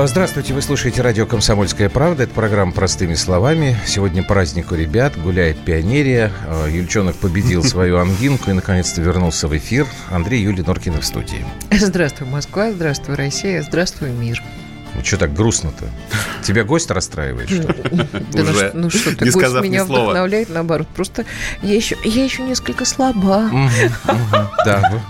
А, здравствуйте, вы слушаете радио «Комсомольская правда». Это программа «Простыми словами». Сегодня праздник у ребят, гуляет пионерия. А, Юльчонок победил свою ангинку и, наконец-то, вернулся в эфир. Андрей Юлий Норкин в студии. Здравствуй, Москва, здравствуй, Россия, здравствуй, мир. Ну, что так грустно-то? Тебя гость расстраивает, что ли? Да ну, ну что ты, гость меня вдохновляет, наоборот. Просто я еще, я еще несколько слаба. Да,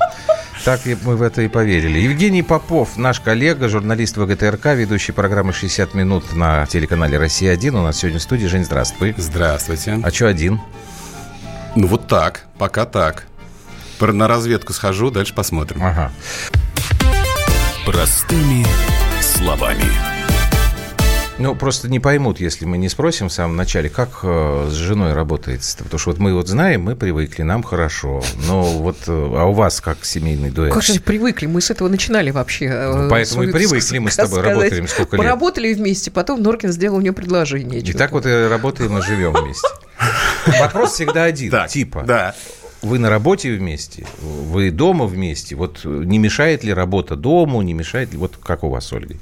так мы в это и поверили. Евгений Попов, наш коллега, журналист ВГТРК, ведущий программы «60 минут» на телеканале «Россия-1». У нас сегодня в студии. Жень, здравствуй. Здравствуйте. А что один? Ну вот так, пока так. На разведку схожу, дальше посмотрим. Ага. Простыми словами. Ну, просто не поймут, если мы не спросим в самом начале, как э, с женой работается. Потому что вот мы вот знаем, мы привыкли, нам хорошо. Но вот, э, а у вас как семейный дуэт? Как же привыкли? Мы с этого начинали вообще. Э, ну, поэтому и привыкли, мы с тобой сказать. работаем сколько лет. Поработали вместе, потом Норкин сделал мне предложение. И так вот и работаем и живем вместе. Вопрос всегда один, типа. Да вы на работе вместе, вы дома вместе. Вот не мешает ли работа дому, не мешает ли... Вот как у вас с Ольгой?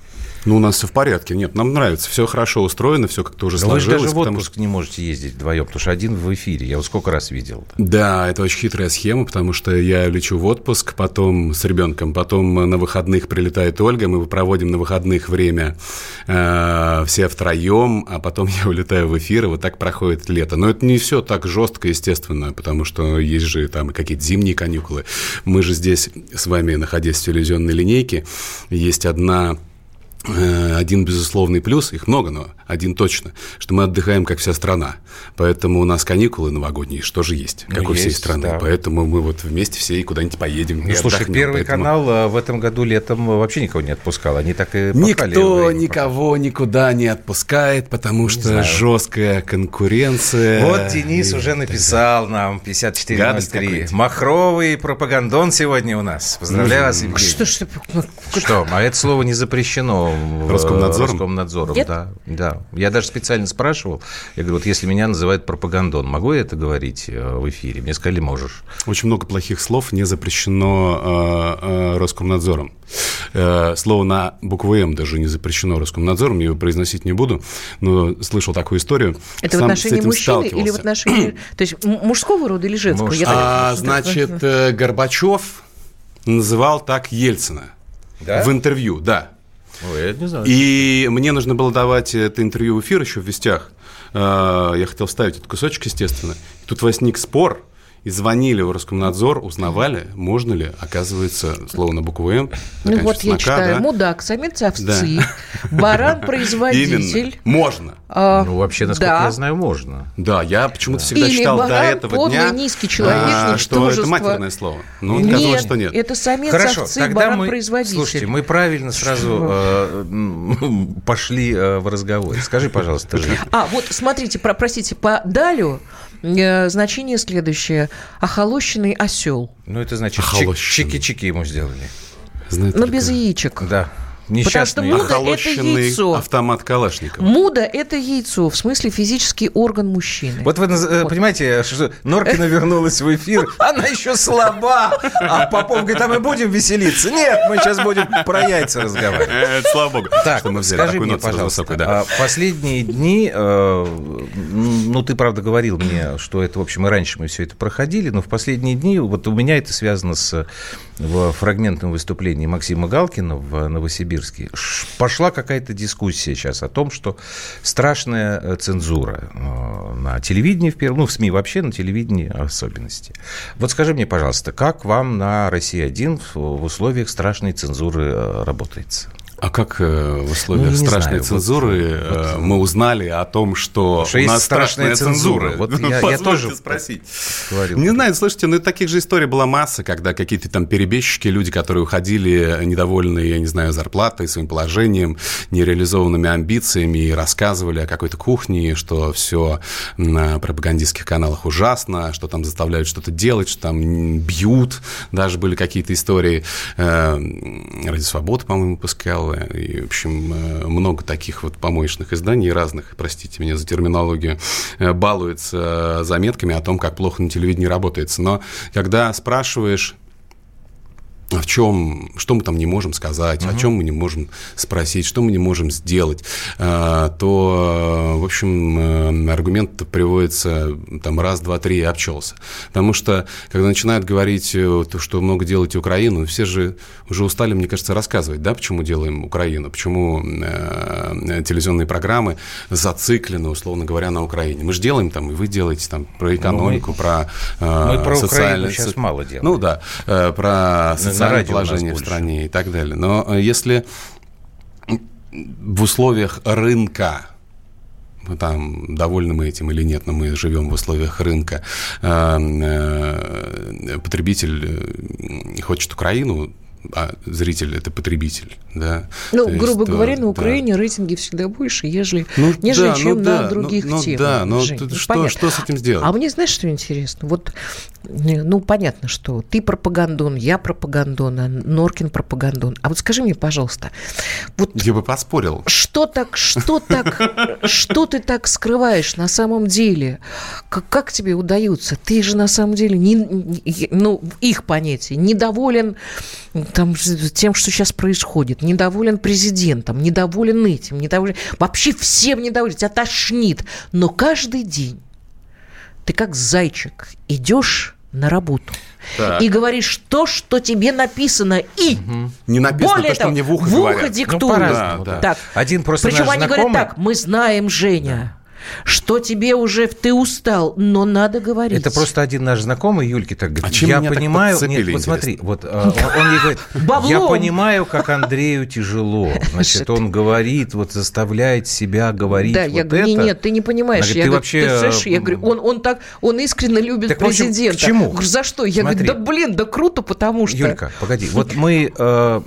Ну, у нас все в порядке. Нет, нам нравится. Все хорошо устроено, все как-то уже Но сложилось. Вы же даже в отпуск что... не можете ездить вдвоем, потому что один в эфире. Я вот сколько раз видел. Да, это очень хитрая схема, потому что я лечу в отпуск, потом с ребенком, потом на выходных прилетает Ольга, мы проводим на выходных время э, все втроем, а потом я улетаю в эфир, и вот так проходит лето. Но это не все так жестко, естественно, потому что есть же там какие-то зимние каникулы. Мы же здесь с вами, находясь в телевизионной линейке, есть одна один безусловный плюс, их много, но один точно, что мы отдыхаем, как вся страна. Поэтому у нас каникулы новогодние, что же есть, как ну, у всей есть, страны. Да. Поэтому мы вот вместе все и куда-нибудь поедем. Ну, слушай, отдохнем, Первый поэтому... канал э, в этом году летом вообще никого не отпускал. Они так и Никто никого пока. никуда не отпускает, потому не что знаю. жесткая конкуренция. Вот Денис и... уже написал нам 5403. Махровый пропагандон сегодня у нас. Поздравляю вас, Евгений. Что, что, что? А это слово не запрещено Роскомнадзором? Роскомнадзором, Нет? да. да. Я даже специально спрашивал. Я говорю, вот если меня называют пропагандон, могу я это говорить э, в эфире? Мне сказали, можешь. Очень много плохих слов не запрещено э, э, Роскомнадзором. Э, слово на букву «М» даже не запрещено Роскомнадзором, я его произносить не буду, но слышал такую историю. Это Сам в отношении мужчины или в отношении... То есть мужского рода или женского? Муж... А, значит, э, Горбачев называл так Ельцина. Да? В интервью, да. Ой, я не знаю. И мне нужно было давать это интервью в эфир еще в «Вестях». А, я хотел вставить этот кусочек, естественно. Тут возник спор – и звонили в Роскомнадзор, узнавали, можно ли, оказывается, слово на букву «М». Ну вот я читаю. Да? Мудак, самец овцы, да. баран-производитель. Можно. А, ну, вообще, насколько да. я знаю, можно. Да, я почему-то всегда Или считал до этого подлый, дня, низкий человек, а, что это матерное слово. Ну, нет, оказалось, что нет. это самец Хорошо, овцы, баран-производитель. Слушайте, мы правильно сразу э, пошли э, в разговор. Скажи, пожалуйста, Жень. А, вот смотрите, простите, по Далю значение следующее. Охолощенный осел. Ну, это значит, чики-чики ему сделали. Знаете, Но без яичек. Да. Несчастный Потому что муда – это яйцо. автомат Калашникова. Муда – это яйцо, в смысле физический орган мужчины. Вот вы вот. понимаете, что Норкина вернулась в эфир, она еще слаба, а Попов говорит, а мы будем веселиться? Нет, мы сейчас будем про яйца разговаривать. Это слава богу, так, что мы взяли скажи мне, пожалуйста, высокую, да. А последние дни, э, ну, ты, правда, говорил мне, что это, в общем, и раньше мы все это проходили, но в последние дни, вот у меня это связано с в фрагментном выступлении Максима Галкина в Новосибирске пошла какая-то дискуссия сейчас о том, что страшная э, цензура э, на телевидении, в первом, ну, в СМИ вообще, на телевидении особенности. Вот скажи мне, пожалуйста, как вам на «России-1» в условиях страшной цензуры э, работается? А как э, в условиях ну, страшной знаю, вот, вот, мы узнали о том, что, что у нас страшная, страшная цензура? цензура. Вот я, я тоже спросить. Говорил. Не знаю, слушайте, ну таких же историй была масса, когда какие-то там перебежчики, люди, которые уходили недовольные, я не знаю, зарплатой, своим положением, нереализованными амбициями и рассказывали о какой-то кухне, что все на пропагандистских каналах ужасно, что там заставляют что-то делать, что там бьют, даже были какие-то истории. Э, Ради свободы, по-моему, выпускал журналы, и, в общем, э, много таких вот помоечных изданий разных, простите меня за терминологию, э, балуются заметками о том, как плохо на телевидении работается. Но когда спрашиваешь в чем, что мы там не можем сказать, угу. о чем мы не можем спросить, что мы не можем сделать, а, то, в общем, аргумент приводится там раз, два, три и обчелся. Потому что, когда начинают говорить, э, то, что много делаете Украину, все же уже устали, мне кажется, рассказывать, да, почему делаем Украину, почему э, телевизионные программы зациклены, условно говоря, на Украине. Мы же делаем там, и вы делаете там про ну, экономику, мы, про э, мы про социальное... Украину сейчас мало делаем. Ну да, э, про социальное положение в стране и так далее. Но э, если в условиях рынка там довольны мы этим или нет, но мы живем в условиях рынка. Э, потребитель хочет Украину, а зритель это потребитель, да. Ну, То грубо есть, говоря, на Украине да. рейтинги всегда больше, ежели, ну, нежели да, чем ну, на да, других ну, темах. Да, но Жень, ну, что, что с этим сделать? А мне знаешь, что интересно? Вот, ну, понятно, что ты пропагандон, я пропагандон, а Норкин пропагандон. А вот скажи мне, пожалуйста, вот... Я бы поспорил. Что так, что так, что ты так скрываешь на самом деле? Как, как тебе удается? Ты же на самом деле, не, ну, их понятие, недоволен там, тем, что сейчас происходит, недоволен президентом, недоволен этим, недоволен... Вообще всем недоволен, тебя тошнит. Но каждый день ты как зайчик идешь на работу. Так. И говоришь то, что тебе написано, и угу. не написано более то, того, что мне в ухо, в ухо диктуют. Ну, да, да. Так. Один просто Причем они знакомый... говорят так: мы знаем Женя что тебе уже ты устал, но надо говорить. Это просто один наш знакомый Юльки так говорит. А чем я понимаю, так нет, вот смотри, вот э, он, мне говорит, я понимаю, как Андрею тяжело. Значит, он говорит, вот заставляет себя говорить. Да, я говорю, нет, ты не понимаешь. Я говорю, ты слышишь, я говорю, он, он так, он искренне любит президента. К чему? За что? Я говорю, да блин, да круто, потому что. Юлька, погоди, вот мы э,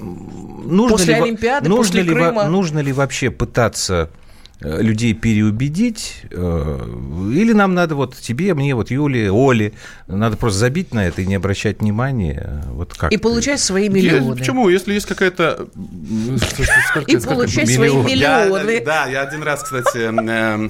нужно после ли, Олимпиады, нужно после ли, Крыма. Нужно ли вообще пытаться людей переубедить, э, или нам надо вот тебе, мне, вот Юле, Оле, надо просто забить на это и не обращать внимания. Вот как и ты? получать свои миллионы. Я, почему? Если есть какая-то... И получать свои миллионы. Да, я один раз, кстати, эм, Э,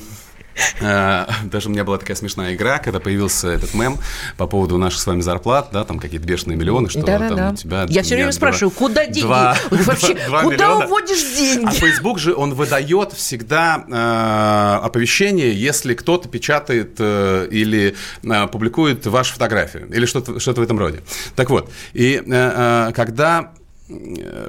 даже у меня была такая смешная игра, когда появился этот мем по поводу наших с вами зарплат, да, там какие-то бешеные миллионы, что да, там да. у тебя... Я все время спрашиваю, куда деньги? Два, Вообще, два куда миллиона. уводишь деньги? А Facebook же, он выдает всегда э, оповещение, если кто-то печатает э, или э, публикует вашу фотографию, или что-то что в этом роде. Так вот, и э, э когда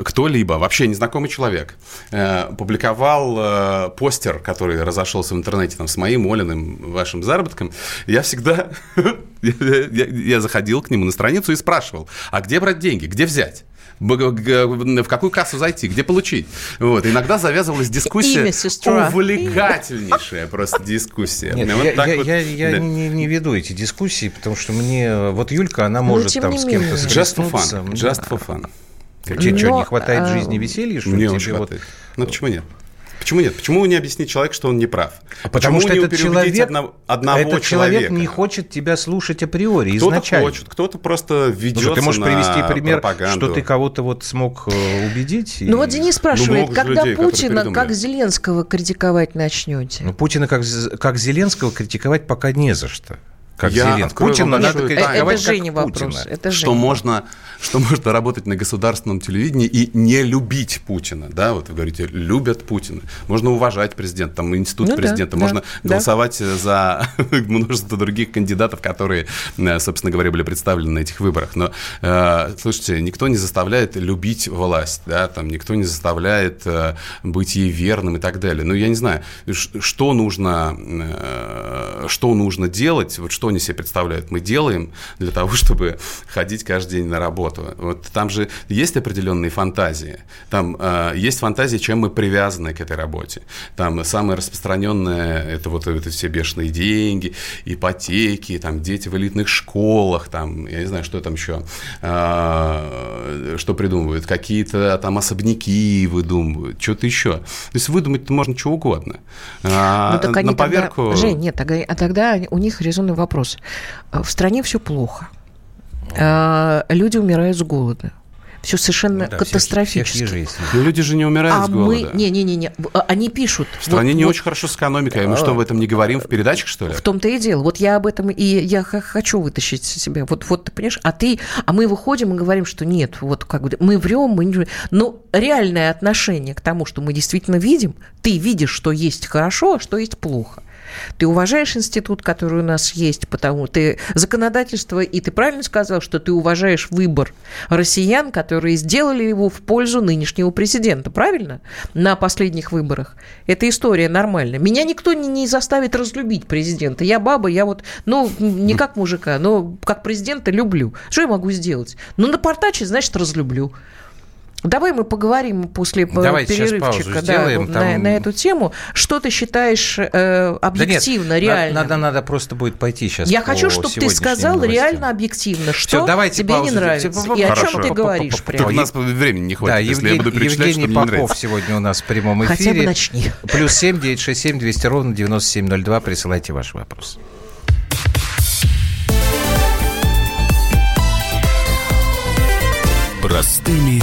кто-либо, вообще незнакомый человек, э, публиковал э, постер, который разошелся в интернете там, с моим Олиным вашим заработком, я всегда я, заходил к нему на страницу и спрашивал, а где брать деньги, где взять? в какую кассу зайти, где получить. Вот. Иногда завязывалась дискуссия, увлекательнейшая просто дискуссия. Нет, вот я, я, вот, я, я да. не, не веду эти дискуссии, потому что мне... Вот Юлька, она может там с кем-то Just for fun. Just for fun. Тебе что, не хватает в жизни веселья? Что Мне очень хватает. Ну, почему нет? Почему нет? Почему не объяснить человеку, что он не прав? А потому Почему что этот человек, одного, одного этот человек человека? не хочет тебя слушать априори кто-то изначально. Хочет, кто-то просто ведет ну, Ты можешь привести пример, пропаганду. что ты кого-то вот смог э, убедить? Ну и... вот Денис спрашивает, ну, когда людей, Путина как Зеленского критиковать начнете? Ну Путина как, как Зеленского критиковать пока не за что как я Зеленский. Путина надо критиковать это Женя как вопрос. Путина. Это что, можно, что можно работать на государственном телевидении и не любить Путина. Да, вот вы говорите, любят Путина. Можно уважать президента, там институт ну, президента, да, можно да, голосовать да. за множество других кандидатов, которые, э, собственно говоря, были представлены на этих выборах. Но, э, слушайте, никто не заставляет любить власть, да, там никто не заставляет э, быть ей верным и так далее. Ну, я не знаю, что нужно, э, что нужно делать, вот что они себе представляют, мы делаем для того, чтобы ходить каждый день на работу. Вот там же есть определенные фантазии. Там э, есть фантазии, чем мы привязаны к этой работе. Там самое распространенное это вот это все бешеные деньги, ипотеки, там дети в элитных школах, там, я не знаю, что там еще, э, что придумывают, какие-то там особняки выдумывают, что-то еще. То есть выдумать можно что угодно. А, ну, так они на поверку... Тогда... Жень, нет, а тогда у них резонный вопрос вопрос. В стране все плохо. А, люди умирают с голода. Все совершенно ну, да, катастрофически. Всех, всех Но люди же не умирают а с голода. Мы... Не, не, не, не. Они пишут. В стране вот, не вот... очень хорошо с экономикой. Мы что, об этом не говорим в передачах, что ли? В том-то и дело. Вот я об этом и я хочу вытащить себя. Вот, вот ты понимаешь, а ты, а мы выходим и говорим, что нет, вот как бы мы врем, мы не... Но реальное отношение к тому, что мы действительно видим, ты видишь, что есть хорошо, а что есть плохо. Ты уважаешь институт, который у нас есть, потому ты законодательство, и ты правильно сказал, что ты уважаешь выбор россиян, которые сделали его в пользу нынешнего президента, правильно? На последних выборах. Эта история нормальная. Меня никто не, не заставит разлюбить президента. Я баба, я вот, ну, не как мужика, но как президента люблю. Что я могу сделать? Ну, напортачить, значит, разлюблю. Давай мы поговорим после Давайте перерывчика да, сделаем, на, на эту тему. Что ты считаешь э, объективно, да нет, реально? Надо, надо просто будет пойти сейчас. Я хочу, чтобы ты сказал новостям. реально объективно, что Все, давайте тебе паузу. не нравится и Хорошо. о чем ты говоришь. Прямо. У нас времени не хватит, да, если Евгений, я буду Евгений что Попов сегодня у нас в прямом эфире. Хотя бы начни. Плюс семь девять шесть семь двести ровно девяносто семь ноль два. Присылайте ваш вопрос. Простыми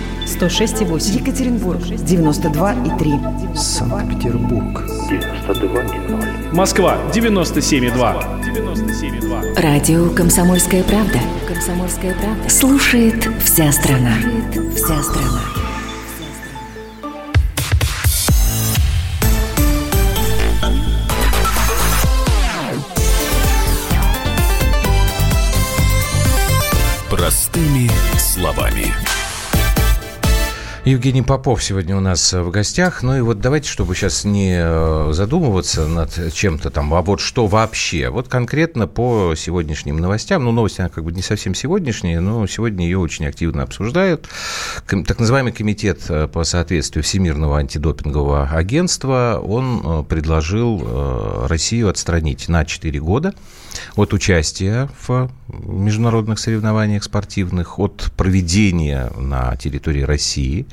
106,8. Екатеринбург, 92,3. Санкт-Петербург, 92,0. Москва, 97,2. 97,2. Радио «Комсомольская правда». «Комсомольская правда». Слушает вся страна. Слушает вся страна. Евгений Попов сегодня у нас в гостях. Ну и вот давайте, чтобы сейчас не э, задумываться над чем-то там, а вот что вообще. Вот конкретно по сегодняшним новостям. Ну, новости, она как бы не совсем сегодняшние, но сегодня ее очень активно обсуждают. Так называемый комитет э, по соответствию Всемирного антидопингового агентства, он э, предложил Россию отстранить на 4 года от участия в международных соревнованиях спортивных, от проведения на территории России.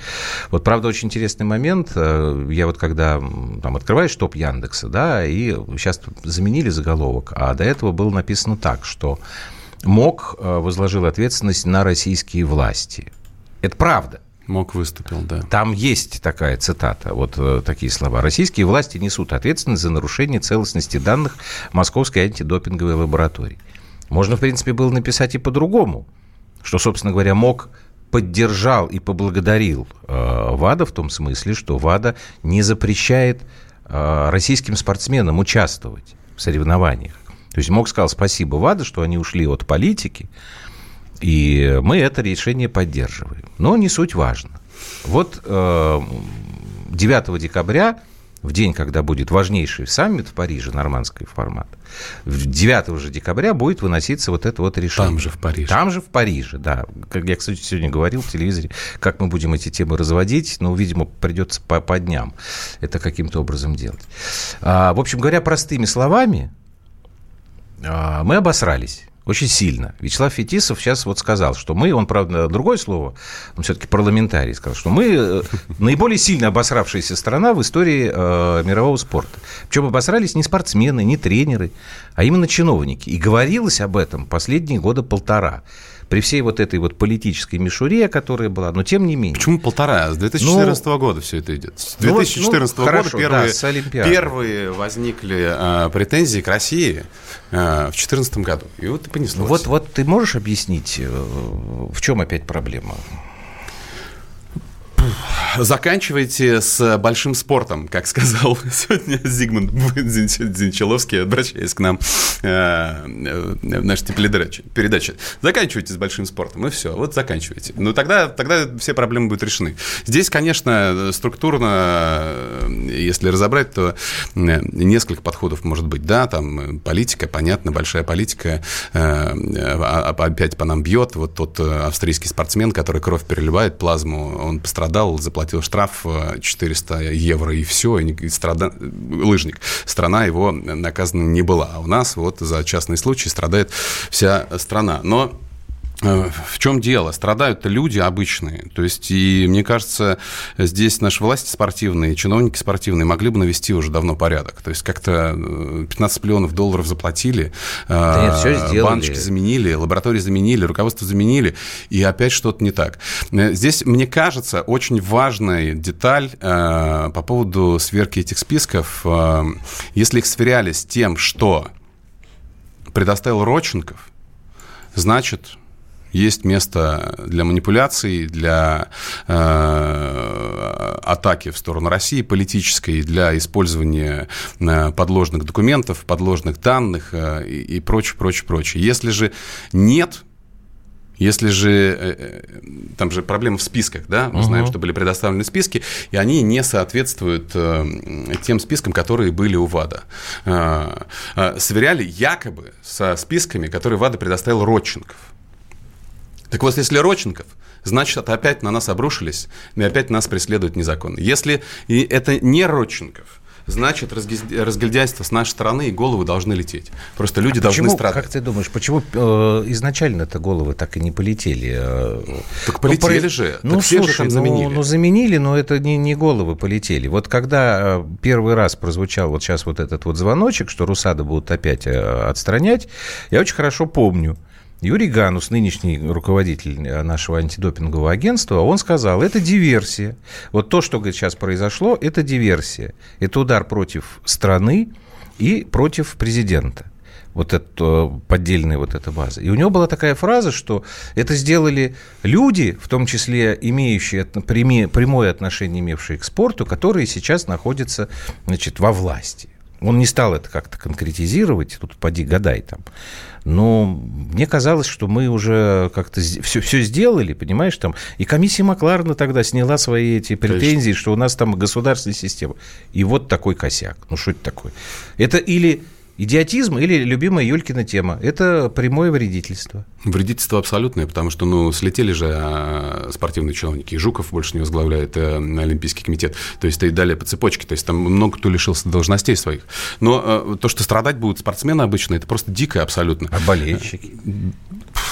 Вот, правда, очень интересный момент. Э, я вот когда там открываешь топ Яндекса, да, и сейчас заменили заголовок, а до этого было написано так, что МОК э, возложил ответственность на российские власти. Это правда. МОК выступил, да. Там есть такая цитата, вот э, такие слова. Российские власти несут ответственность за нарушение целостности данных Московской антидопинговой лаборатории. Можно, в принципе, было написать и по-другому, что, собственно говоря, МОК поддержал и поблагодарил э, ВАДА в том смысле, что ВАДА не запрещает э, российским спортсменам участвовать в соревнованиях. То есть МОК сказал спасибо ВАДА, что они ушли от политики, и мы это решение поддерживаем. Но не суть важно. Вот 9 э, декабря, в день, когда будет важнейший саммит в Париже, нормандский формат, 9 же декабря будет выноситься вот это вот решение. Там же в Париже. Там же в Париже, да. Как я, кстати, сегодня говорил в телевизоре, как мы будем эти темы разводить, ну, видимо, придется по, по дням это каким-то образом делать. А, в общем говоря, простыми словами, а, мы обосрались очень сильно. Вячеслав Фетисов сейчас вот сказал, что мы, он, правда, другое слово, он все-таки парламентарий, сказал, что мы э, наиболее сильно обосравшаяся страна в истории э, мирового спорта. Причем обосрались не спортсмены, не тренеры, а именно чиновники. И говорилось об этом последние года полтора при всей вот этой вот политической мишуре, которая была, но тем не менее. Почему полтора? С 2014 ну, года все это идет. С 2014 ну, ну, года первые, да, первые возникли э, претензии к России э, в 2014 году. И вот и понеслось. Вот, вот ты можешь объяснить, э, в чем опять проблема? Заканчивайте с большим спортом, как сказал сегодня Зигмунд Зинчеловский, обращаясь к нам э, в нашей передачи. Заканчивайте с большим спортом, и все, вот заканчивайте. Ну, тогда, тогда все проблемы будут решены. Здесь, конечно, структурно если разобрать, то несколько подходов может быть. Да, там политика, понятно, большая политика, а, а, опять по нам бьет. Вот тот австрийский спортсмен, который кровь переливает, плазму, он пострадал, заплатил штраф 400 евро и все, и страда... лыжник. Страна его наказана не была. А у нас вот за частный случай страдает вся страна. Но Э, в чем дело? Страдают-то люди обычные. То есть, и мне кажется, здесь наши власти спортивные, чиновники спортивные могли бы навести уже давно порядок. То есть, как-то 15 э, миллионов долларов заплатили, э, да нет, все сделали. баночки заменили, лаборатории заменили, руководство заменили, и опять что-то не так. Здесь, мне кажется, очень важная деталь по поводу сверки этих списков. Если их сверяли с тем, что предоставил Родченков, значит, есть место для манипуляций, для э, атаки в сторону России политической, для использования э, подложных документов, подложных данных э, и, прочее, прочее, прочее. Если же нет если же э, э, там же проблема в списках, да, мы угу. знаем, что были предоставлены списки, и они не соответствуют э, тем спискам, которые были у ВАДА. Сверяли якобы со списками, которые ВАДА предоставил Родченков. Так вот, если Роченков, значит, это опять на нас обрушились, и опять нас преследуют незаконно. Если это не Родченков, значит, разгильдяйство с нашей стороны и головы должны лететь. Просто люди а должны почему, страдать. Как ты думаешь, почему э, изначально-то головы так и не полетели? Э? Так ну, полетели ну, же. Ну, так слушай, же там заменили. Ну, ну, заменили, но это не, не головы полетели. Вот когда э, первый раз прозвучал вот сейчас вот этот вот звоночек, что Русада будут опять э, отстранять, я очень хорошо помню, Юрий Ганус, нынешний руководитель нашего антидопингового агентства, он сказал, это диверсия. Вот то, что говорит, сейчас произошло, это диверсия. Это удар против страны и против президента вот эта поддельная вот эта база. И у него была такая фраза, что это сделали люди, в том числе имеющие прямое отношение, имевшие к спорту, которые сейчас находятся значит, во власти. Он не стал это как-то конкретизировать, тут поди гадай там. Но мне казалось, что мы уже как-то все, все сделали, понимаешь, там. И комиссия Макларна тогда сняла свои эти претензии, Конечно. что у нас там государственная система. И вот такой косяк. Ну, что это такое? Это или Идиотизм или любимая Юлькина тема – это прямое вредительство. Вредительство абсолютное, потому что ну, слетели же а, спортивные чиновники, и Жуков больше не возглавляет э, Олимпийский комитет, то есть и далее по цепочке, то есть там много кто лишился должностей своих. Но э, то, что страдать будут спортсмены обычно, это просто дико абсолютно. А болельщики?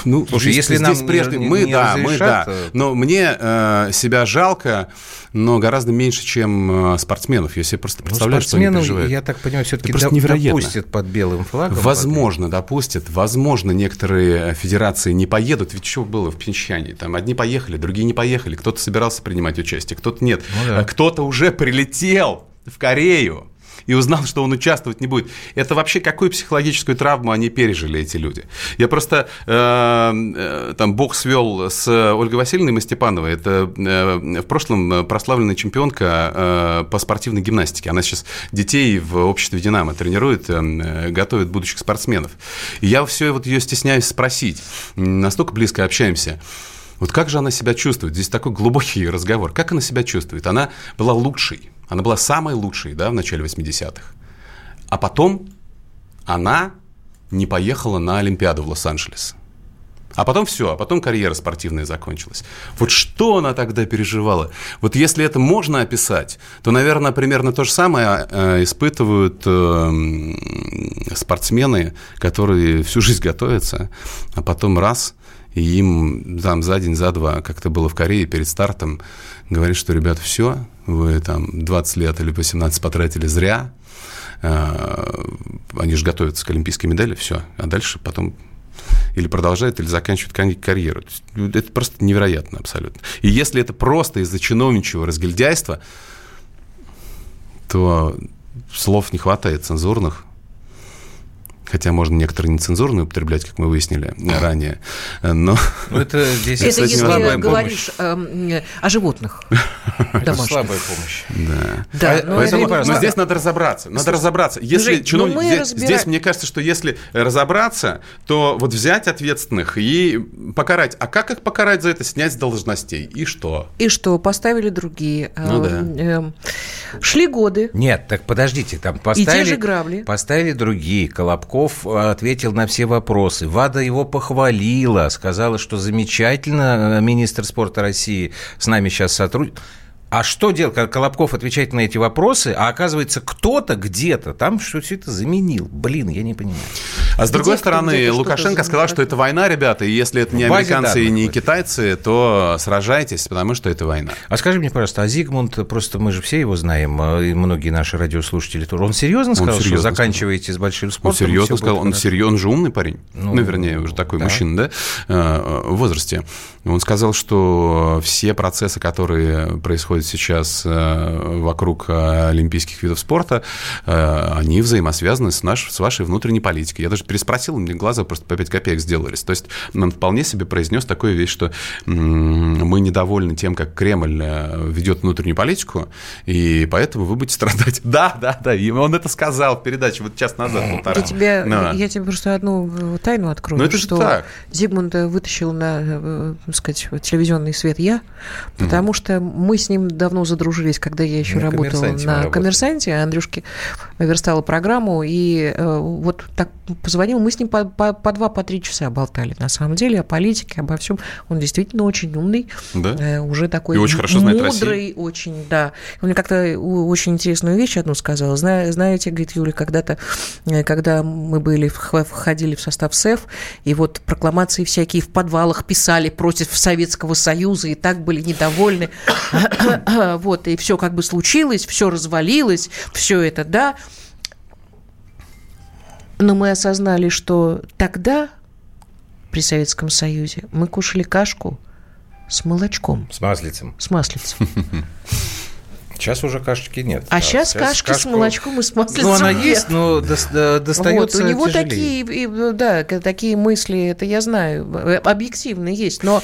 Ну, Слушай, здесь, если здесь нам прежде не, мы, не да, мы, да. Э, но мне э, себя жалко, но гораздо меньше, чем э, спортсменов. Я себе просто ну, представляю, ну, что они переживают. я так понимаю, все-таки доп- невероятно. допустят под белым флагом. Возможно, допустят. Возможно, некоторые федерации не поедут. Ведь что было в Пинчане? Там одни поехали, другие не поехали. Кто-то собирался принимать участие, кто-то нет. Ну, да. Кто-то уже прилетел в Корею и узнал, что он участвовать не будет. Это вообще какую психологическую травму они пережили, эти люди? Я просто, э, э, там, Бог свел с Ольгой Васильевной Мастепановой, это э, в прошлом прославленная чемпионка э, по спортивной гимнастике. Она сейчас детей в обществе «Динамо» тренирует, э, готовит будущих спортсменов. И я все вот ее стесняюсь спросить. Настолько близко общаемся. Вот как же она себя чувствует? Здесь такой глубокий разговор. Как она себя чувствует? Она была лучшей она была самой лучшей да, в начале 80-х. А потом она не поехала на Олимпиаду в Лос-Анджелес. А потом все, а потом карьера спортивная закончилась. Вот что она тогда переживала? Вот если это можно описать, то, наверное, примерно то же самое э, испытывают э, спортсмены, которые всю жизнь готовятся, а потом раз, и им там за день, за два, как это было в Корее перед стартом, говорит, что, ребята, все, вы там 20 лет или 18 потратили зря, а, они же готовятся к олимпийской медали, все, а дальше потом или продолжают, или заканчивают карьеру. Ну, это просто невероятно абсолютно. И если это просто из-за чиновничьего разгильдяйства, то слов не хватает цензурных. Хотя можно некоторые нецензурные употреблять, как мы выяснили ранее, но... Ну, это здесь это если говоришь э, о животных домашних. слабая помощь. Да. да но, это, но, но здесь надо разобраться, надо разобраться. Если Жень, чиновник, здесь, разбира... здесь, мне кажется, что если разобраться, то вот взять ответственных и покарать. А как их покарать за это? Снять с должностей. И что? И что? Поставили другие. Ну да. Эм, шли годы. Нет, так подождите, там поставили... И те же грабли. Поставили другие. Колобков э, ответил на все вопросы. ВАДА его похвалила, сказала, что замечательно, э, министр спорта России с нами сейчас сотрудничает. А что делать, когда Колобков отвечает на эти вопросы, а оказывается кто-то где-то там что все это заменил? Блин, я не понимаю. А с другой Где стороны, Лукашенко сказал, что это война, ребята, и если это не американцы и не китайцы, то сражайтесь, потому что это война. А скажи мне, пожалуйста, а Зигмунд, просто мы же все его знаем, а, и многие наши радиослушатели тоже, он серьезно сказал, он серьезно что заканчиваете с большим спортом? Он серьезно сказал, он серьезно, он же умный парень, ну, ну вернее, уже такой да. мужчина, да, э, в возрасте. Он сказал, что все процессы, которые происходят сейчас э, вокруг олимпийских видов спорта, э, они взаимосвязаны с, наш, с вашей внутренней политикой. Я даже переспросил, мне глаза просто по 5 копеек сделались. То есть он вполне себе произнес такую вещь, что мы недовольны тем, как Кремль э, ведет внутреннюю политику, и поэтому вы будете страдать. Да, да, да, и он это сказал в передаче вот час назад, полтора. Я тебе, Но. я тебе просто одну тайну открою, Но это что так. Зигмунд вытащил на сказать, телевизионный свет я, потому mm что мы с ним давно задружились, когда я еще на работала на коммерсанте, Андрюшке верстала программу, и э, вот так позвонил, мы с ним по, по, по два, по три часа болтали, на самом деле, о политике, обо всем. Он действительно очень умный, да? э, уже такой и очень хорошо мудрый, Россию. очень, да. Он мне как-то очень интересную вещь одну сказал. Зна, знаете, говорит Юля, когда-то, э, когда мы были, входили в состав СЭФ, и вот прокламации всякие в подвалах писали против Советского Союза и так были недовольны. вот, и все как бы случилось, все развалилось, все это, да. Но мы осознали, что тогда при Советском Союзе мы кушали кашку с молочком. С маслицем. С маслицем. Сейчас уже кашечки нет. А, сейчас, сейчас кашки кашку... с молочком и с маслицем Ну, она нет. есть, но достается вот, У него такие, да, такие мысли, это я знаю, э, объективно есть. Но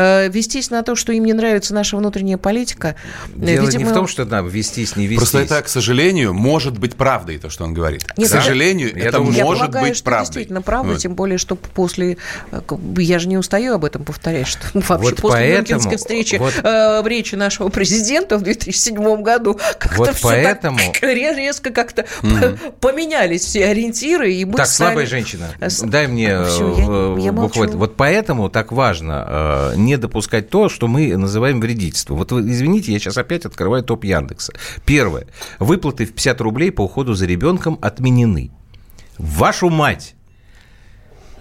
Э, вестись на то, что им не нравится наша внутренняя политика. Дело видимо... не в том, что да, вестись, не вестись. Просто это, к сожалению, может быть правдой, то, что он говорит. Нет, к сожалению, я, это я может полагаю, быть что правдой. действительно правда, вот. тем более, что после... Э, я же не устаю об этом повторять, что вообще вот после поэтому, встречи вот, э, в речи нашего президента в 2007 году как-то вот все поэтому... так резко как-то mm-hmm. поменялись все ориентиры. И мы так, стали... слабая женщина, дай мне все, я, я букву. Вот поэтому так важно не допускать то, что мы называем вредительством. Вот вы, извините, я сейчас опять открываю топ Яндекса. Первое. Выплаты в 50 рублей по уходу за ребенком отменены. Вашу мать!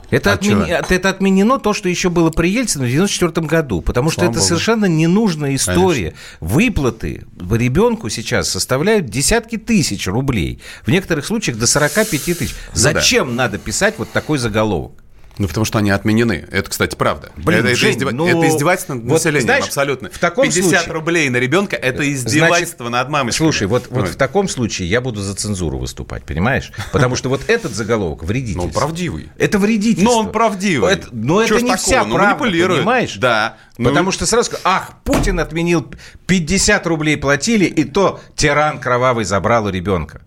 Это, а отмен... это отменено то, что еще было при Ельцине в 1994 году, потому что Слава это Богу. совершенно ненужная история. Конечно. Выплаты ребенку сейчас составляют десятки тысяч рублей, в некоторых случаях до 45 тысяч. Ну, Зачем да. надо писать вот такой заголовок? Ну, потому что они отменены. Это, кстати, правда. Блин, это, Жень, это, издев... ну, это издевательство над вот, населением, знаешь, абсолютно. В таком 50 случае... рублей на ребенка – это издевательство Значит, над мамой. Слушай, вот, вот в таком случае я буду за цензуру выступать, понимаешь? Потому что вот этот заголовок вредительство. Но он правдивый. Это вредительство. Но он правдивый. Это, но это не такого? вся ну, правда, понимаешь? Да. Ну... Потому что сразу ах, Путин отменил 50 рублей платили, и то тиран кровавый забрал у ребенка.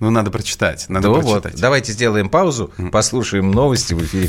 Ну, надо прочитать. Надо ну, прочитать. Вот. Давайте сделаем паузу, послушаем новости в эфире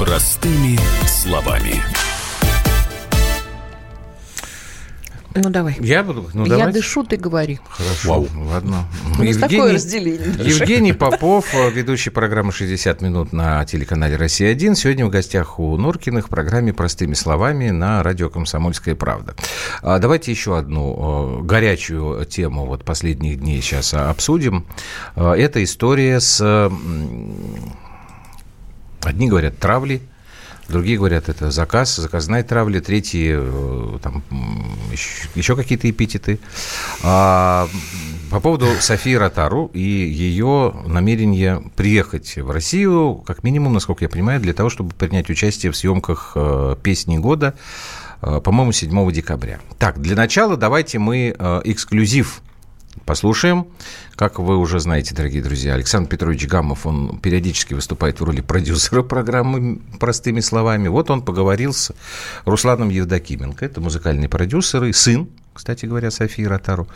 Простыми словами. Ну, давай. Я буду? Ну, Я давайте. дышу, ты говори. Хорошо, ладно. У нас такое разделение. Евгений Попов, ведущий программы «60 минут» на телеканале «Россия-1». Сегодня в гостях у Норкиных в программе «Простыми словами» на радио «Комсомольская правда». А Давайте еще одну э, горячую тему вот последних дней сейчас обсудим. Э, Это история с... Одни говорят травли, Другие говорят, это заказ, заказная травля. Третьи, э, там, еще, еще какие-то эпитеты. А, по поводу Софии Ротару и ее намерения приехать в Россию, как минимум, насколько я понимаю, для того, чтобы принять участие в съемках э, «Песни года», э, по-моему, 7 декабря. Так, для начала давайте мы эксклюзив послушаем. Как вы уже знаете, дорогие друзья, Александр Петрович Гамов, он периодически выступает в роли продюсера программы «Простыми словами». Вот он поговорил с Русланом Евдокименко, это музыкальный продюсер и сын, кстати говоря, Софии Ротару.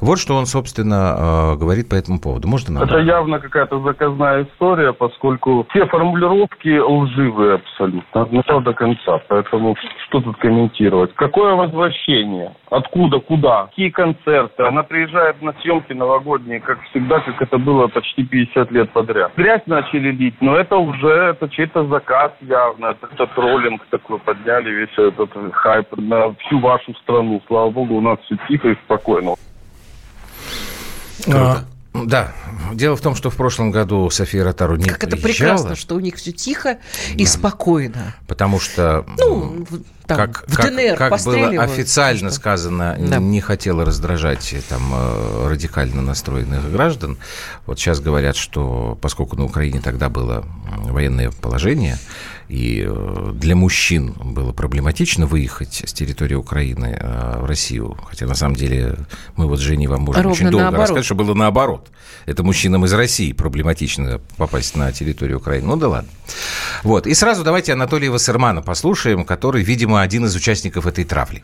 Вот что он, собственно, э, говорит по этому поводу. Можно нам? Это явно какая-то заказная история, поскольку все формулировки лживые абсолютно, от начала до конца. Поэтому что тут комментировать? Какое возвращение? Откуда, куда? Какие концерты? Она приезжает на съемки новогодние, как всегда, как это было почти 50 лет подряд. Грязь начали лить, но это уже это чей-то заказ явно. Это, это троллинг такой, подняли весь этот хайп на всю вашу страну. Слава богу, у нас все тихо и спокойно. А, да. Дело в том, что в прошлом году София Ротару не Как это приезжала, прекрасно, что у них все тихо и спокойно. потому что Ну, там, как, в как- ДНР как было официально сказано, Да. не хотела раздражать э, там э, радикально настроенных граждан. Вот сейчас говорят, что поскольку на Украине тогда было военное положение, и э, для мужчин было проблематично выехать с территории Украины э, в Россию, хотя на самом деле мы вот с Женей вам можем Ровно очень долго наоборот. рассказать, что было наоборот. Это мужчинам из России проблематично попасть на территорию Украины. Ну да ладно. Вот. И сразу давайте Анатолия Вассермана послушаем, который, видимо, один из участников этой травли.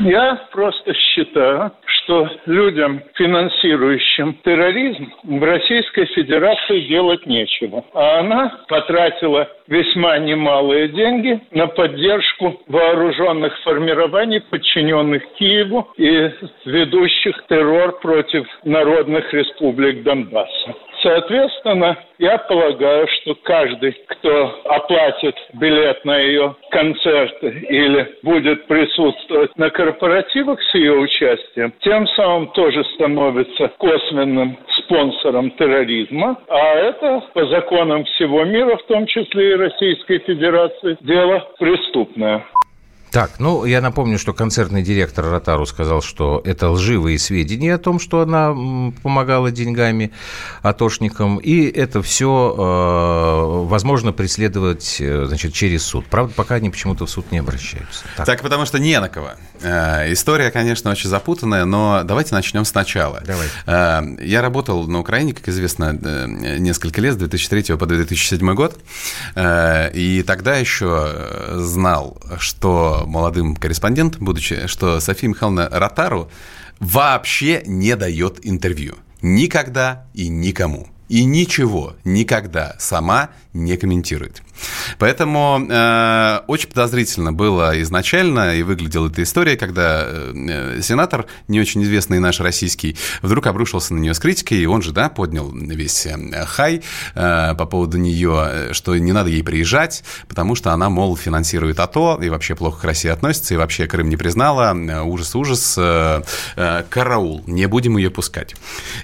Я просто считаю, что людям, финансирующим терроризм, в Российской Федерации делать нечего. А она потратила весьма немалые деньги на поддержку вооруженных формирований, подчиненных Киеву и ведущих террор против народных республик Донбасса. Соответственно, я полагаю, что каждый, кто оплатит билет на ее концерт или будет присутствовать на корпоративах с ее участием, тем самым тоже становится косвенным спонсором терроризма. А это по законам всего мира, в том числе и Российской Федерации, дело преступное. Так, ну, я напомню, что концертный директор Ротару сказал, что это лживые сведения о том, что она помогала деньгами атошникам, и это все э, возможно преследовать э, значит, через суд. Правда, пока они почему-то в суд не обращаются. Так, Так, потому что не на кого. Э, История, конечно, очень запутанная, но давайте начнем сначала. Давай. Э, Я работал на Украине, как известно, э, несколько лет, с 2003 по 2007 год. Э, И тогда еще э, знал, что молодым корреспондентом, будучи, что София Михайловна Ротару вообще не дает интервью. Никогда и никому. И ничего никогда сама не комментирует. Поэтому э, очень подозрительно было изначально, и выглядела эта история, когда э, сенатор, не очень известный наш российский, вдруг обрушился на нее с критикой, и он же, да, поднял весь э, хай э, по поводу нее, э, что не надо ей приезжать, потому что она, мол, финансирует АТО, и вообще плохо к России относится, и вообще Крым не признала, э, ужас-ужас, э, э, караул, не будем ее пускать.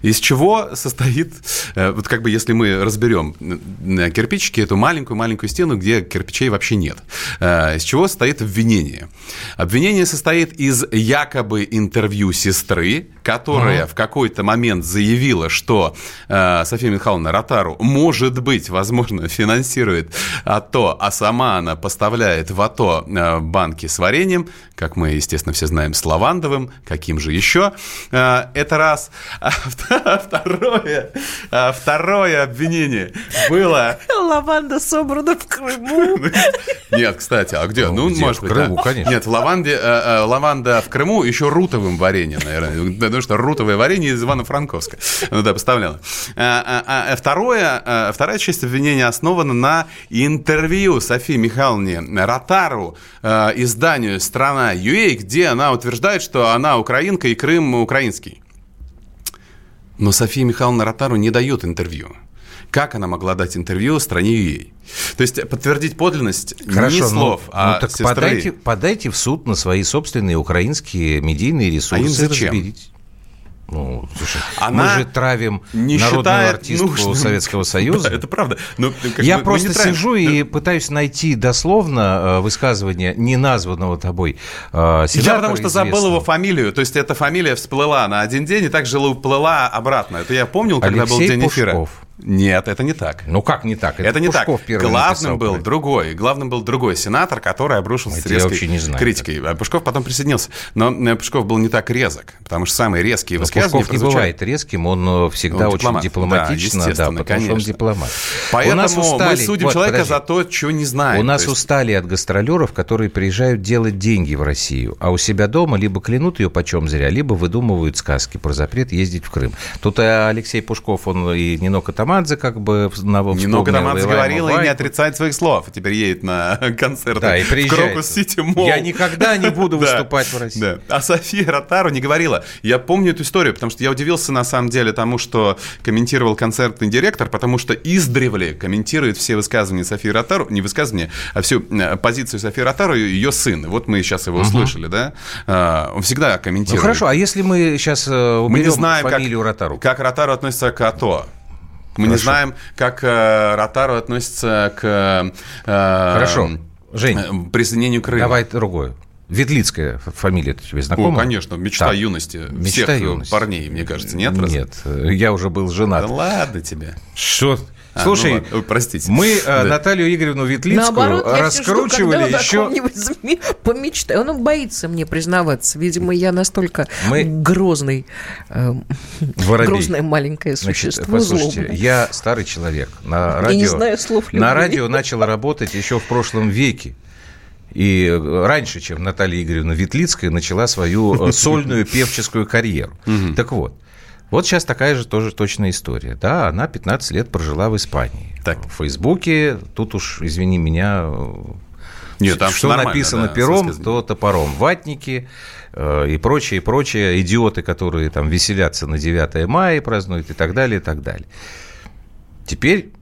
Из чего состоит, э, вот как бы если мы разберем э, кирпичики, эту маленькую-маленькую стену, где кирпичей вообще нет. Э, Из чего состоит обвинение? Обвинение состоит из якобы интервью сестры, которая в какой-то момент заявила, что э, София Михайловна Ротару, может быть, возможно, финансирует АТО, а сама она поставляет в АТО э, банки с вареньем, как мы, естественно, все знаем, с лавандовым, каким же еще. Э, это раз. А второе, а второе обвинение было... Лаванда собрана в Крыму. Нет, кстати, а где? Ну, где? может В быть, Крыму, да. конечно. Нет, в лаванде, э, э, лаванда в Крыму еще рутовым вареньем, наверное. Думаю, что рутовое варенье из Ивано-Франковска. Ну да, поставляла. Второе, вторая часть обвинения основана на интервью Софии Михайловне Ротару изданию «Страна ЮЭЙ», где она утверждает, что она украинка и Крым украинский. Но София Михайловна Ротару не дает интервью. Как она могла дать интервью стране ей? То есть подтвердить подлинность Хорошо, не ну, слов, ну, а ну, так сестры. Подайте, подайте в суд на свои собственные украинские медийные ресурсы. А им зачем? Разберитесь. Ну, слушай, Она мы же травим не народную артистку нужным. Советского Союза. Да, это правда. Но, Я мы, просто мы сижу и пытаюсь найти дословно э, высказывание неназванного тобой э, Я потому что известного. забыл его фамилию. То есть эта фамилия всплыла на один день и также всплыла обратно. Это я помнил, когда Алексей был день Пушков. эфира. Нет, это не так. Ну как не так? Это, это не Пушков так. Главным был другой. Главным был другой сенатор, который обрушился это с резкой не знаю, критикой. А Пушков потом присоединился. Но э, Пушков был не так резок, потому что самые резкие Но высказывания Пушков не бывает резким, он э, всегда он очень дипломат. дипломатично, да, да потому конечно. что он дипломат. Поэтому нас устали, мы судим вот, человека подожди. за то, что не знаем. У нас есть... устали от гастролеров, которые приезжают делать деньги в Россию, а у себя дома либо клянут ее почем зря, либо выдумывают сказки про запрет ездить в Крым. Тут э, Алексей Пушков, он и Нино Катамадзе как бы на Нино Катамадзе говорила и не отрицает своих слов. Теперь едет на концерты да, и в Крокус-Сити Молл. Я никогда не буду выступать в России. Да. А София Ротару не говорила. Я помню эту историю, потому что я удивился на самом деле тому, что комментировал концертный директор, потому что издревле комментирует все высказывания Софии Ротару, не высказывания, а всю позицию Софии Ротару ее сын. Вот мы сейчас его услышали, да? Он всегда комментирует. Ну хорошо, а если мы сейчас уберем фамилию Ротару? Как Ротару относится к АТО? Мы Хорошо. не знаем, как э, Ротару относится к э, Хорошо. Жень, э, присоединению Крыма. Давай другое. Ветлицкая фамилия тебе знакома? О, конечно, мечта так. юности мечта всех юности. парней, мне кажется, нет? Нет, разве? я уже был женат. Да ладно тебе. Что? А, Слушай, ну, простите. Мы э, да. Наталью Игоревну Ветлицкую Наоборот, раскручивали я еще... Помечтай. Он боится мне признаваться. Видимо, я настолько мы... грозный, э, грозное маленькое существо. Значит, послушайте, злобное. я старый человек. На радио, я не знаю слов любви. На радио начал работать еще в прошлом веке. И раньше, чем Наталья Игоревна Ветлицкая начала свою э, сольную певческую карьеру. Так вот, вот сейчас такая же тоже точная история. Да, она 15 лет прожила в Испании. Так. В Фейсбуке, тут уж, извини меня, нет, там что написано да, пером, то топором. Ватники э, и прочие, и прочие идиоты, которые там веселятся на 9 мая, празднуют и так далее, и так далее. Теперь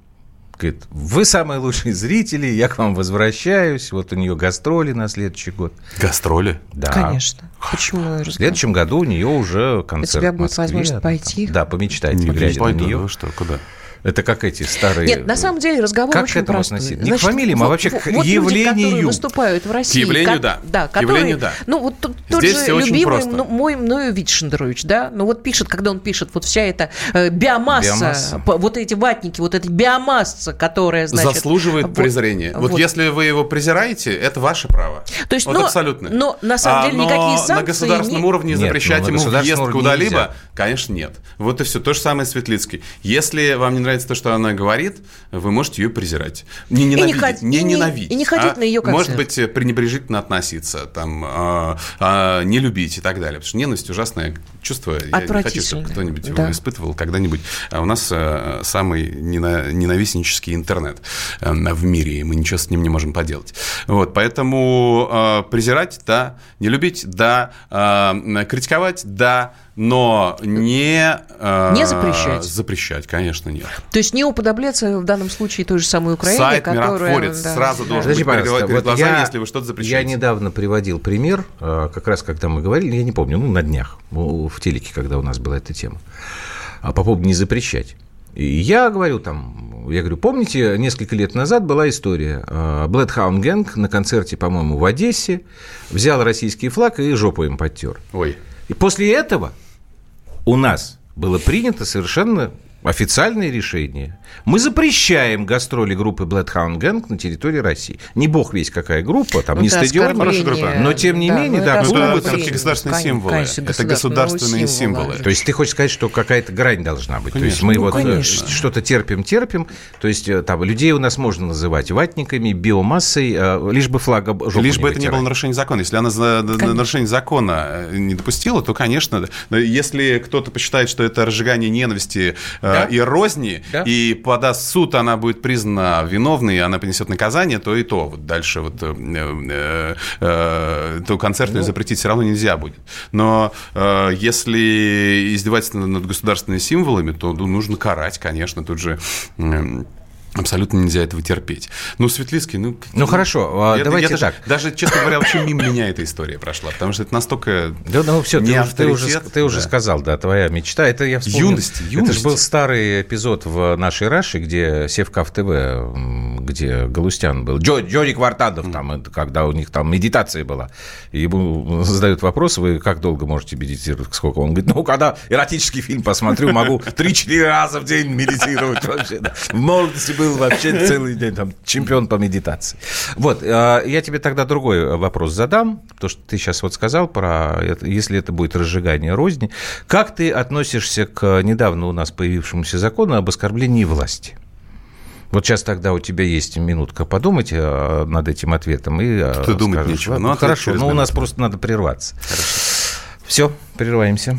говорит, вы самые лучшие зрители, я к вам возвращаюсь. Вот у нее гастроли на следующий год. Гастроли? Да. Конечно. Почему? В следующем году у нее уже концерт У тебя будет возможность пойти? Да, помечтать, не, глядя не пойду, на нее. Ну что, куда? Это как эти старые... Нет, на самом деле разговор как очень к этому простой. относиться? Не Значит, к фамилиям, вот, а вообще к вот явлению. Люди, которые выступают в России. К явлению, как, да. Да, к которые, явлению, да. Ну, вот тот, тот Здесь же любимый ну, мой мною Витшендерович, да, ну вот пишет, когда он пишет, вот вся эта э, биомасса, биомасса, вот эти ватники, вот эта биомасса, которая, значит... Заслуживает вот, презрения. Вот, вот если вы его презираете, это ваше право. То есть, вот но, абсолютно. Но на самом а, деле а, никакие санкции... на государственном не... уровне запрещать нет, ему въезд куда-либо, конечно, нет. Вот и все. То же самое Светлицкий. Если вам не нравится то, что она говорит, вы можете ее презирать. Не ненавидеть. И не, не, не ненавидеть. И не ходить а, на ее концерт. Может быть, пренебрежительно относиться, там, а, а, не любить и так далее. Потому что ненависть ужасное чувство. Я не хочу, чтобы кто-нибудь да. его испытывал когда-нибудь. А у нас а, самый ненавистнический интернет а, в мире, и мы ничего с ним не можем поделать. Вот, поэтому а, презирать, да, не любить, да, а, критиковать, да, но не... Э, не запрещать. Запрещать, конечно, нет. То есть не уподобляться в данном случае той же самой Украине, Сайт которая... Миротворец да, сразу должен Подожди, быть перед, перед глазами, я, если вы что-то запрещаете. Я недавно приводил пример, э, как раз когда мы говорили, я не помню, ну, на днях, в телеке, когда у нас была эта тема, а по поводу не запрещать. И я говорю там, я говорю, помните, несколько лет назад была история. Bloodhound Gang на концерте, по-моему, в Одессе взял российский флаг и жопу им подтер. Ой. И после этого у нас было принято совершенно официальное решение. Мы запрещаем гастроли группы Bloodhound Gang на территории России. Не бог весь какая группа, там Ну, не это стадион, но тем не Да, менее, ну, да, это клубы Клубы, там- там такие государственные Конечно, символы. конечно, Это государственные символа. символы. То есть ты хочешь сказать, что какая-то грань должна быть. То есть Конечно. мы Ну, вот э, конечно. что-то терпим, терпим. То есть э, там людей у нас можно называть ватниками, биомассой, э, лишь бы флага жопу Лишь бы это не было нарушение закона. Если она на нарушение закона не допустила, то, конечно, да. если кто-то посчитает, что это разжигание ненависти э, Да. и розни, Да. и подаст в суд, она будет признана виновной, и она понесет наказание, то и то. Вот дальше вот, э, э, э, то концерт Ну. запретить все равно нельзя будет. Но э, если издевательство над государственными символами, то ну, нужно карать, конечно, тут же... м, Абсолютно нельзя этого терпеть. Ну, Светлицкий, ну... Ну, хорошо, а, Я- давайте я даже, так. Даже, честно говоря, вообще мимо меня эта история прошла, потому что это настолько... Да, ну все, ты, уже- ты уже, ты уже сказал, да, твоя мечта. Это я вспомнил. Юности, Это юности. же был старый эпизод в нашей Раше, где Севка в ТВ, где Галустян был. Джо, Джорик Вартадов, там, это когда у них там медитация была. И ему задают вопрос, вы как долго можете медитировать, сколько? Он говорит, ну, когда эротический фильм посмотрю, могу 3-4 раза в день медитировать вообще. В молодости был вообще целый день там чемпион по медитации. Вот, э, я тебе тогда другой вопрос задам, то, что ты сейчас вот сказал про, если это будет разжигание розни. Как ты относишься к недавно у нас появившемуся закону об оскорблении власти? Вот сейчас тогда у тебя есть минутка подумать э, над этим ответом и Тут и думать скажешь. нечего. Ну, ответ хорошо, но у нас просто надо прерваться. Все, прерываемся.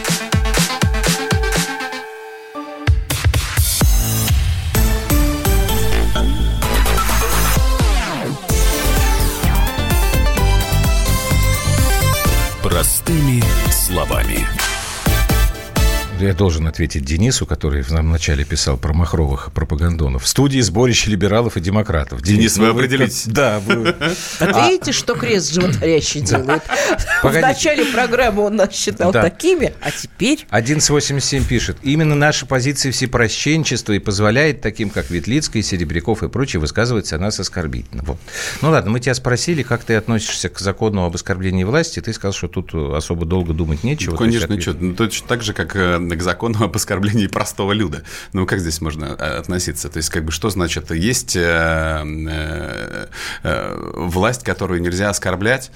Словами. Я должен ответить Денису, который в самом начале писал про махровых пропагандонов. В студии сборище либералов и демократов. Денис, вы ну определитесь. как- Да, вы... Так видите, что крест животворящий делает? В начале программы он нас считал такими, а теперь... 1187 пишет. Именно наша позиция всепрощенчества и позволяет таким, как Ветлицкий, Серебряков и прочие, высказываться о нас оскорбительно. Вот. Ну ладно, мы тебя спросили, как ты относишься к закону об оскорблении власти. Ты сказал, что тут особо долго думать нечего. То Конечно, что, ну, точно так же, как э, к закону об оскорблении простого люда. Ну, как здесь можно э, относиться? То есть, как бы, что значит? Есть э, э, власть, которую нельзя оскорблять,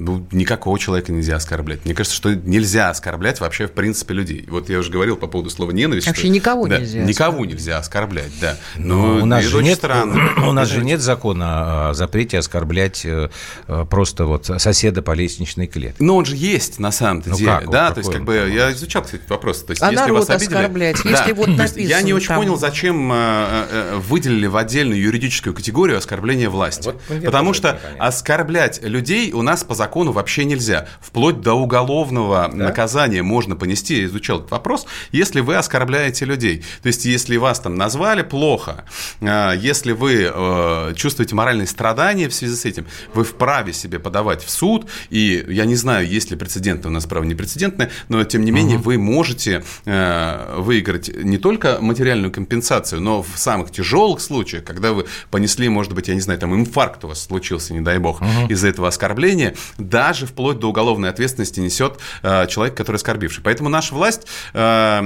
ну, никакого человека нельзя оскорблять. Мне кажется, что нельзя оскорблять вообще, в принципе, людей. Вот я уже говорил по поводу слова ненависть. Вообще что- никого да, нельзя Никого нельзя оскорблять, да. Но Но у нас, же нет, странно. у нас же нет закона о запрете оскорблять э, э, просто вот соседа по лестничной клетке. Но он же есть на самом-то Ну деле, как да, то есть как бы я изучал кстати, этот вопрос, то есть А если народ вас обидели, оскорблять, Да. если вот есть я написано не очень там- понял, зачем э, выделили в отдельную юридическую категорию оскорбление власти, Вот мне потому что оскорблять людей у нас по закону вообще нельзя, вплоть до уголовного наказания можно понести. Я изучал этот вопрос, если вы оскорбляете людей, то есть если вас там назвали плохо, э, если вы э, чувствуете моральные страдания в связи с этим, вы вправе себе подавать в суд, и я не знаю, есть ли прецеденты, у нас право не прецедентное, но тем не менее вы можете э, выиграть не только материальную компенсацию, но в самых тяжелых случаях, когда вы понесли, может быть, я не знаю, там инфаркт у вас случился, не дай бог, из-за этого оскорбления, даже вплоть до уголовной ответственности несет э, человек, который оскорбивший. Поэтому наша власть э,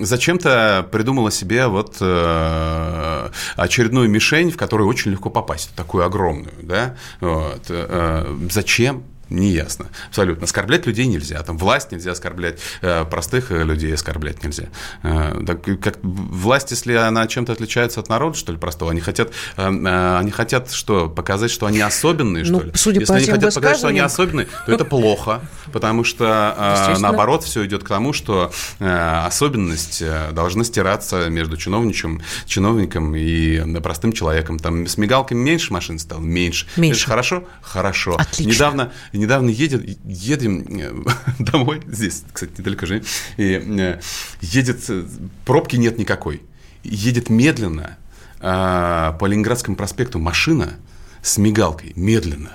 зачем-то придумала себе вот э, очередную мишень, в которую очень легко попасть, такую огромную, да? Вот. Э, зачем? Неясно. Абсолютно. Оскорблять людей нельзя. Там власть нельзя оскорблять, э, простых э, людей оскорблять нельзя. Э, так, как власть, если она чем-то отличается от народа, что ли, простого, они хотят, они хотят что, показать, что они особенные, что ну, ли? Судя если по они хотят показать, что они особенные, то это плохо, потому что наоборот все идет к тому, что особенность должна стираться между чиновничем, чиновником и простым человеком. Там с мигалками меньше машин стало? Меньше. Меньше. Это хорошо? Хорошо. Отлично. Недавно недавно едет, едем э, домой, здесь, кстати, недалеко же, и э, едет, э, пробки нет никакой. Едет медленно а, по Ленинградскому проспекту машина с мигалкой, медленно.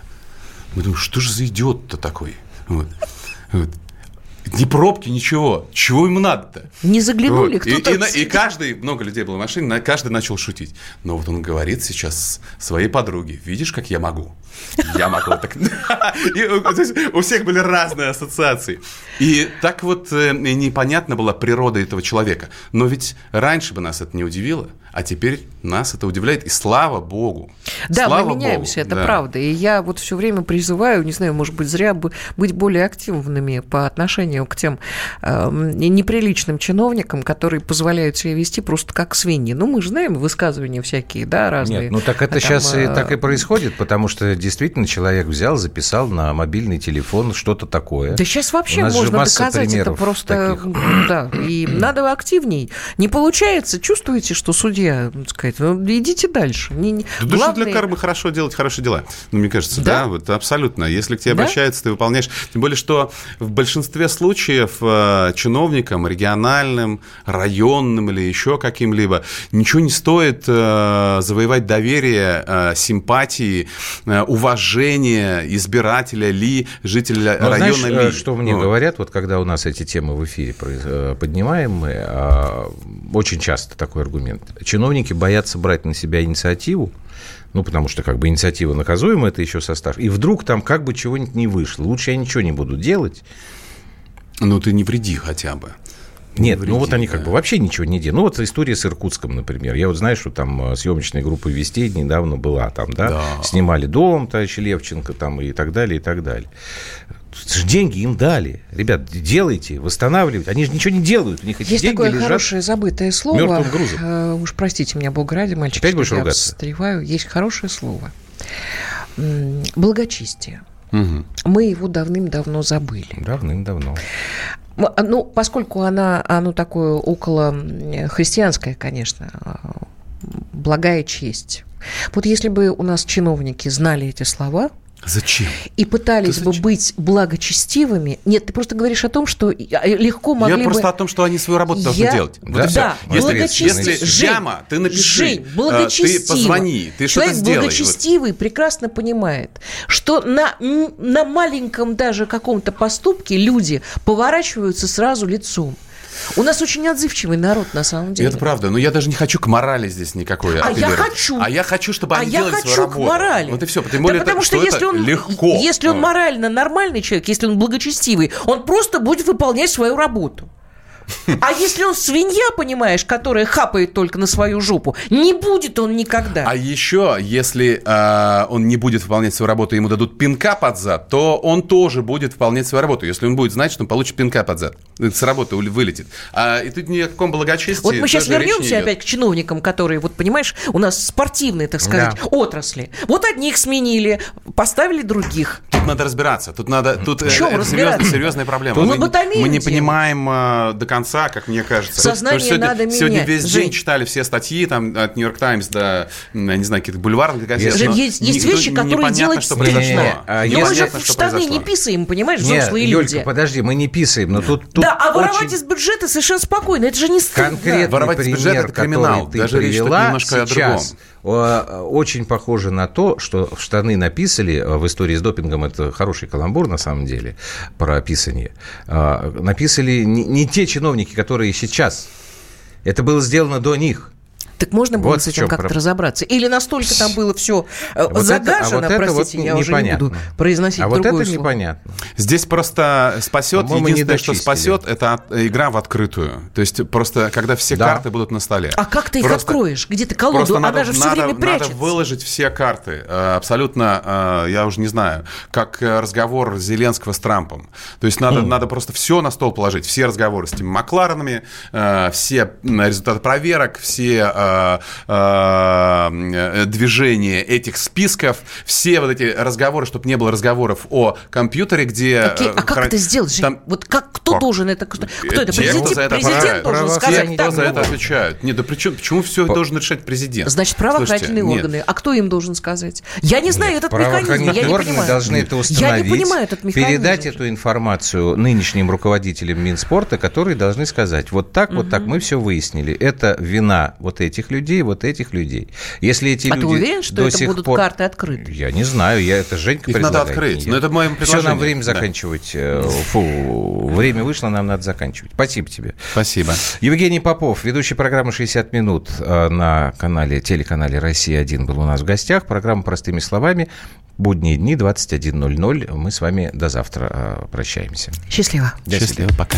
Мы думаем, что же за идиот-то такой? Вот. Вот. Ни пробки, ничего. Чего ему надо-то? Не заглянули вот. кто-то. И, и, и каждый, много людей было в машине, каждый начал шутить. Но вот он говорит сейчас своей подруге, видишь, как я могу? Я могу так. У всех были разные ассоциации. И так вот э, непонятна была природа этого человека. Но ведь раньше бы нас это не удивило. А теперь нас это удивляет, и слава богу. Да, слава мы меняемся, богу. это да. правда. И я вот все время призываю, не знаю, может быть, зря бы быть более активными по отношению к тем э, неприличным чиновникам, которые позволяют себя вести просто как свиньи. Ну, мы же знаем высказывания всякие, да, разные. Нет, ну так это а там, сейчас э... и так и происходит, потому что действительно человек взял, записал на мобильный телефон что-то такое. Да сейчас вообще можно доказать это просто, таких. да, и надо активней. Не получается, чувствуете, что судья судья, сказать, ну, идите дальше. Не, не... Да Главное... для кармы хорошо делать хорошие дела. Ну, мне кажется, да, да вот абсолютно. Если к тебе да? обращаются, ты выполняешь. Тем более, что в большинстве случаев э, чиновникам, региональным, районным или еще каким-либо, ничего не стоит э, завоевать доверие, э, симпатии, э, уважение избирателя ли, жителя Но района знаешь, ли. Э, что мне вот. говорят, вот когда у нас эти темы в эфире э, поднимаем мы, а, очень часто такой аргумент чиновники боятся брать на себя инициативу, ну, потому что как бы инициатива наказуема, это еще состав, и вдруг там как бы чего-нибудь не вышло, лучше я ничего не буду делать. Ну, ты не вреди хотя бы. Нет, вреди, ну вот они да. как бы вообще ничего не делают. Ну вот история с Иркутском, например. Я вот знаю, что там э, съемочная группа «Вести» недавно была там, да? да. Снимали дом товарища Левченко там и так далее, и так далее деньги им дали. Ребят, делайте, восстанавливайте. Они же ничего не делают. У них эти Есть деньги такое лежат хорошее забытое слово. Мертвым грузом. Uh, уж простите меня, Бог ради, мальчик, Опять будешь я ругаться? встреваю. Есть хорошее слово. Благочестие. Угу. Мы его давным-давно забыли. Давным-давно. Ну, поскольку она, оно такое около христианское, конечно, а, благая честь. Вот если бы у нас чиновники знали эти слова, Зачем? И пытались бы быть благочестивыми. Нет, ты просто говоришь о том, что легко могли Я бы... просто о том, что они свою работу должны Я... делать. Вот да, да. Если, если Жень, яма, ты напиши, Жень, благочестивый. ты позвони, ты что-то сделай. благочестивый прекрасно понимает, что на, на маленьком даже каком-то поступке люди поворачиваются сразу лицом. У нас очень отзывчивый народ, на самом деле. Это правда, но я даже не хочу к морали здесь никакой А я хочу. А я хочу, чтобы они а делали я свою работу. к морали. Вот и все. Тем более, да потому это, что, что если он, легко. Если он морально нормальный человек, если он благочестивый, он просто будет выполнять свою работу. А если он свинья, понимаешь, которая хапает только на свою жопу, не будет он никогда. А еще, если э, он не будет выполнять свою работу, ему дадут пинка под зад, то он тоже будет выполнять свою работу. Если он будет знать, что он получит пинка под зад, с работы вылетит. А, и тут ни о каком благочестии Вот мы сейчас вернемся опять к чиновникам, которые, вот понимаешь, у нас спортивные, так сказать, да. отрасли. Вот одних сменили, поставили других. Тут надо разбираться. Тут надо, тут э, это серьезная, серьезная проблема. Тут мы, мы не понимаем э, до конца, как мне кажется. Сознание сегодня, надо менять. Сегодня весь Жень. день читали все статьи, там, от Нью-Йорк Таймс до, я не знаю, каких-то бульварных газет. Жень, есть, есть вещи, которые делать что стыдно. А, но мы же в штаны не писаем, понимаешь, Нет, взрослые Юлька, люди. подожди, мы не писаем, но тут... тут да, а воровать очень... из бюджета совершенно спокойно, это же не стыдно. Конкретный Воровать пример, из бюджета – это криминал. ты Даже речь немножко сейчас, о другом. Очень похоже на то, что в штаны написали в истории с допингом, это хороший каламбур на самом деле, про писание, написали не, не те чиновники, которые сейчас. Это было сделано до них. Так можно было вот с этим как-то про... разобраться? Или настолько там было все э, вот загажено, это, а вот простите, вот я уже не буду произносить А вот это слово. непонятно. Здесь просто спасет, единственное, что спасет, это игра в открытую. То есть просто, когда все да. карты будут на столе. А как ты их просто, откроешь? Где ты колоду? Она надо, же все надо, время прячется. Надо выложить все карты. Э, абсолютно, э, я уже не знаю, как разговор Зеленского с Трампом. То есть надо, mm. надо просто все на стол положить. Все разговоры с этими Макларенами, все результаты проверок, все движения этих списков, все вот эти разговоры, чтобы не было разговоров о компьютере, где... Какие, а как хран... это сделать? Там... Вот как, кто Как? должен это... Кто это? Президент, кто за это президент должен сказать? Те, кто за это отвечают. Нет, да причем, почему все По... должен решать президент? Значит, правоохранительные Слушайте, органы. Нет. А кто им должен сказать? Я не знаю нет, этот механизм, я не органы должны это установить, я не понимаю этот механизм. передать эту информацию нынешним руководителям Минспорта, которые должны сказать, вот так, угу. вот так, мы все выяснили. Это вина вот этих людей, вот этих людей. Если эти а люди ты уверен, что до это сих будут пор... карты открыты? Я не знаю, я это Женька Их надо открыть, но это мое Все, нам время заканчивать. Э, фу, время вышло, нам надо заканчивать. Спасибо тебе. Спасибо. Евгений Попов, ведущий программы «60 минут» э, на канале, телеканале «Россия-1» был у нас в гостях. Программа «Простыми словами». Будние дни, 21.00. Мы с вами до завтра э, прощаемся. Счастливо. До Счастливо, пока.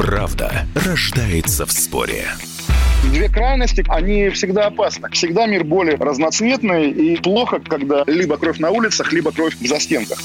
Правда рождается в споре. Две крайности, они всегда опасны. Всегда мир более разноцветный и плохо, когда либо кровь на улицах, либо кровь в застенках.